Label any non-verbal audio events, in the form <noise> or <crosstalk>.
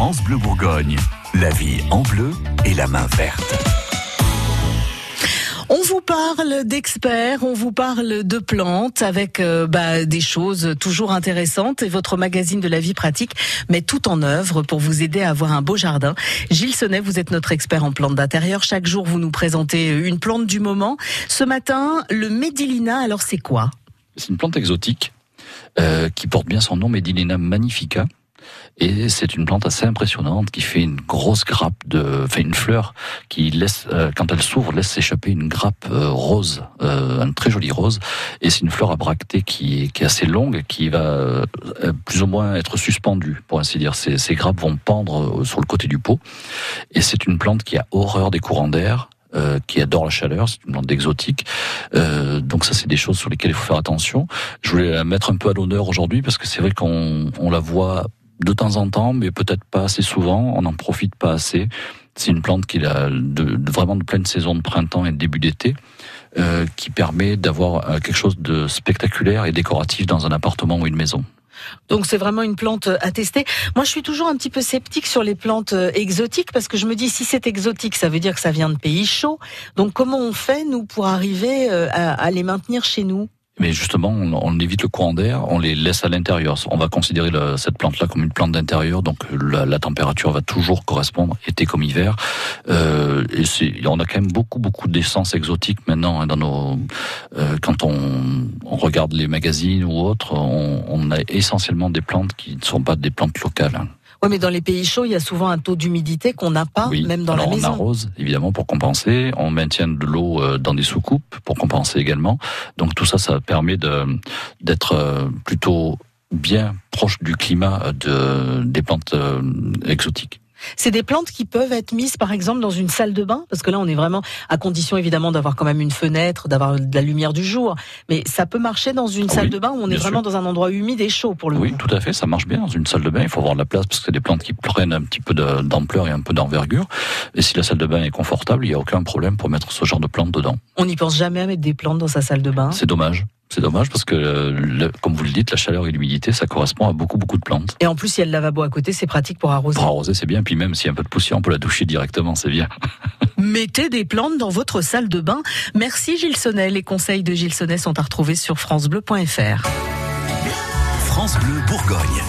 France Bleu Bourgogne, la vie en bleu et la main verte. On vous parle d'experts, on vous parle de plantes avec euh, bah, des choses toujours intéressantes et votre magazine de la vie pratique met tout en œuvre pour vous aider à avoir un beau jardin. Gilles Sonnet, vous êtes notre expert en plantes d'intérieur. Chaque jour, vous nous présentez une plante du moment. Ce matin, le Médilina, alors c'est quoi? C'est une plante exotique euh, qui porte bien son nom, Médilina magnifica. Et c'est une plante assez impressionnante qui fait une grosse grappe de, fait une fleur qui laisse, euh, quand elle s'ouvre, laisse s'échapper une grappe euh, rose, euh, un très joli rose. Et c'est une fleur à bractée qui, est assez longue, qui va plus ou moins être suspendue, pour ainsi dire. Ces, grappes vont pendre sur le côté du pot. Et c'est une plante qui a horreur des courants d'air, euh, qui adore la chaleur, c'est une plante exotique. Euh, donc ça, c'est des choses sur lesquelles il faut faire attention. Je voulais la mettre un peu à l'honneur aujourd'hui parce que c'est vrai qu'on on la voit de temps en temps, mais peut-être pas assez souvent. On n'en profite pas assez. C'est une plante qui a vraiment de pleine saison de printemps et de début d'été, euh, qui permet d'avoir euh, quelque chose de spectaculaire et décoratif dans un appartement ou une maison. Donc c'est vraiment une plante à tester. Moi, je suis toujours un petit peu sceptique sur les plantes euh, exotiques parce que je me dis si c'est exotique, ça veut dire que ça vient de pays chauds. Donc comment on fait nous pour arriver à les maintenir chez nous? Mais justement, on, évite le courant d'air, on les laisse à l'intérieur. On va considérer cette plante-là comme une plante d'intérieur, donc la, la, température va toujours correspondre, été comme hiver. Euh, et on a quand même beaucoup, beaucoup d'essences exotiques maintenant hein, dans nos. Euh, quand on, regarde les magazines ou autres, on, on, a essentiellement des plantes qui ne sont pas des plantes locales. Hein. Oui, mais dans les pays chauds, il y a souvent un taux d'humidité qu'on n'a pas, même dans la maison. On arrose, évidemment, pour compenser. On maintient de l'eau euh, dans des soucoupes pour compenser également. Donc tout ça, ça permet d'être euh, plutôt bien proche du climat de, des plantes euh, exotiques. C'est des plantes qui peuvent être mises, par exemple, dans une salle de bain, parce que là, on est vraiment à condition évidemment d'avoir quand même une fenêtre, d'avoir de la lumière du jour. Mais ça peut marcher dans une salle de bain où on est vraiment dans un endroit humide et chaud pour le Oui, tout à fait, ça marche bien dans une salle de bain. Il faut avoir de la place parce que c'est des plantes qui prennent un petit peu d'ampleur et un peu d'envergure. Et si la salle de bain est confortable, il n'y a aucun problème pour mettre ce genre de plantes dedans. On n'y pense jamais à mettre des plantes dans sa salle de bain. C'est dommage. C'est dommage parce que, comme vous le dites, la chaleur et l'humidité, ça correspond à beaucoup, beaucoup de plantes. Et en plus, il y a le lavabo à côté, c'est pratique pour arroser. Pour arroser, c'est bien. Puis même s'il y a un peu de poussière, on peut la doucher directement, c'est bien. <laughs> Mettez des plantes dans votre salle de bain. Merci Gilles Sonnet. Les conseils de Gilles Sonnet sont à retrouver sur francebleu.fr. France Bleu Bourgogne.